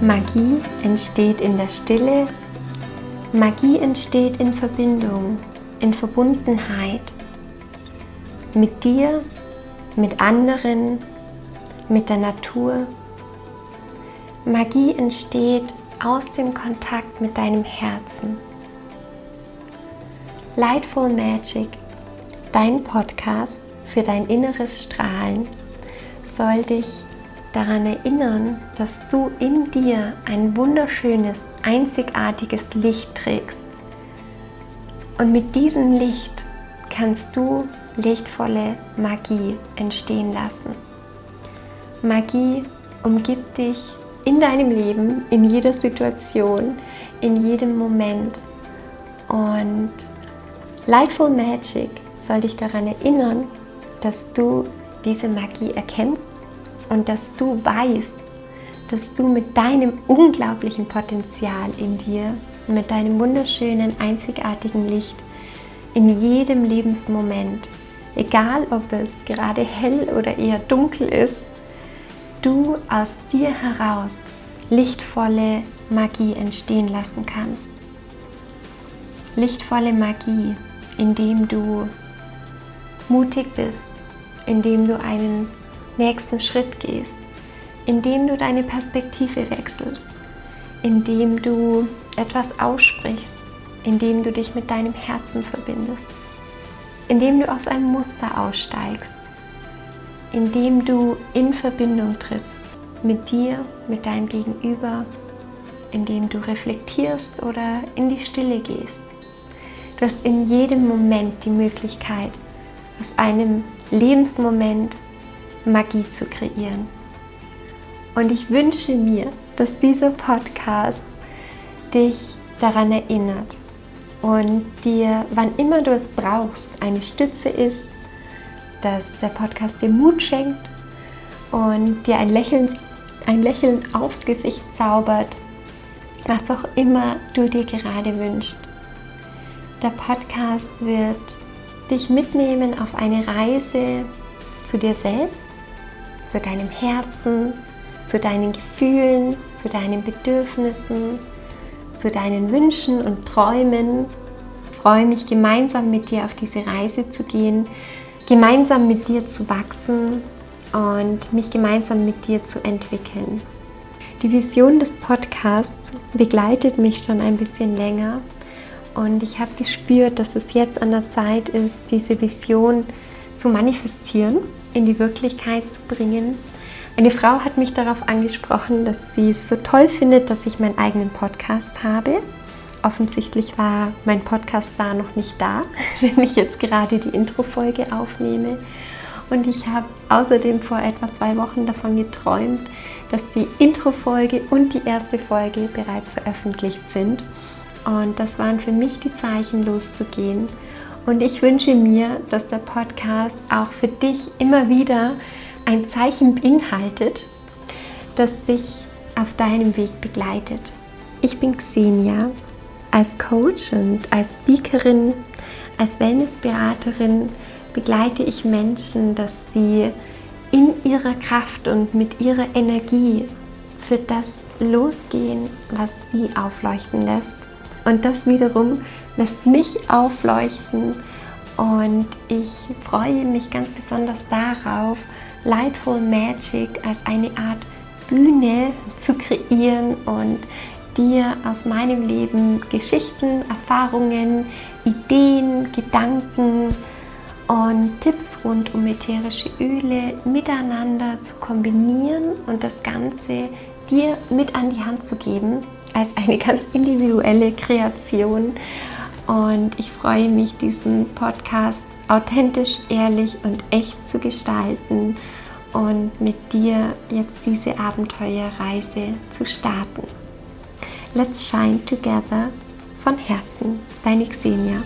Magie entsteht in der Stille. Magie entsteht in Verbindung, in Verbundenheit mit dir, mit anderen, mit der Natur. Magie entsteht aus dem Kontakt mit deinem Herzen. Lightful Magic, dein Podcast für dein inneres Strahlen, soll dich daran erinnern, dass du in dir ein wunderschönes, einzigartiges Licht trägst. Und mit diesem Licht kannst du lichtvolle Magie entstehen lassen. Magie umgibt dich in deinem Leben, in jeder Situation, in jedem Moment. Und Lightful Magic soll dich daran erinnern, dass du diese Magie erkennst und dass du weißt, dass du mit deinem unglaublichen Potenzial in dir, mit deinem wunderschönen, einzigartigen Licht in jedem Lebensmoment, egal ob es gerade hell oder eher dunkel ist, du aus dir heraus lichtvolle Magie entstehen lassen kannst. Lichtvolle Magie, indem du mutig bist, indem du einen nächsten Schritt gehst, indem du deine Perspektive wechselst, indem du etwas aussprichst, indem du dich mit deinem Herzen verbindest, indem du aus einem Muster aussteigst, indem du in Verbindung trittst mit dir, mit deinem Gegenüber, indem du reflektierst oder in die Stille gehst. Du hast in jedem Moment die Möglichkeit, aus einem Lebensmoment Magie zu kreieren. Und ich wünsche mir, dass dieser Podcast dich daran erinnert und dir, wann immer du es brauchst, eine Stütze ist, dass der Podcast dir Mut schenkt und dir ein Lächeln, ein Lächeln aufs Gesicht zaubert, was auch immer du dir gerade wünschst. Der Podcast wird dich mitnehmen auf eine Reise zu dir selbst, zu deinem Herzen, zu deinen Gefühlen, zu deinen Bedürfnissen, zu deinen Wünschen und Träumen. Ich freue mich gemeinsam mit dir auf diese Reise zu gehen, gemeinsam mit dir zu wachsen und mich gemeinsam mit dir zu entwickeln. Die Vision des Podcasts begleitet mich schon ein bisschen länger und ich habe gespürt, dass es jetzt an der Zeit ist, diese Vision zu manifestieren in die Wirklichkeit zu bringen. Eine Frau hat mich darauf angesprochen, dass sie es so toll findet, dass ich meinen eigenen Podcast habe. Offensichtlich war mein Podcast da noch nicht da, wenn ich jetzt gerade die Intro-Folge aufnehme. Und ich habe außerdem vor etwa zwei Wochen davon geträumt, dass die Intro-Folge und die erste Folge bereits veröffentlicht sind. Und das waren für mich die Zeichen, loszugehen und ich wünsche mir, dass der Podcast auch für dich immer wieder ein Zeichen beinhaltet, das dich auf deinem Weg begleitet. Ich bin Xenia. Als Coach und als Speakerin, als Wellnessberaterin begleite ich Menschen, dass sie in ihrer Kraft und mit ihrer Energie für das losgehen, was sie aufleuchten lässt. Und das wiederum lässt mich aufleuchten. Und ich freue mich ganz besonders darauf, Lightful Magic als eine Art Bühne zu kreieren und dir aus meinem Leben Geschichten, Erfahrungen, Ideen, Gedanken und Tipps rund um ätherische Öle miteinander zu kombinieren und das Ganze dir mit an die Hand zu geben als eine ganz individuelle Kreation und ich freue mich, diesen Podcast authentisch, ehrlich und echt zu gestalten und mit dir jetzt diese Abenteuerreise zu starten. Let's shine together von Herzen, deine Xenia.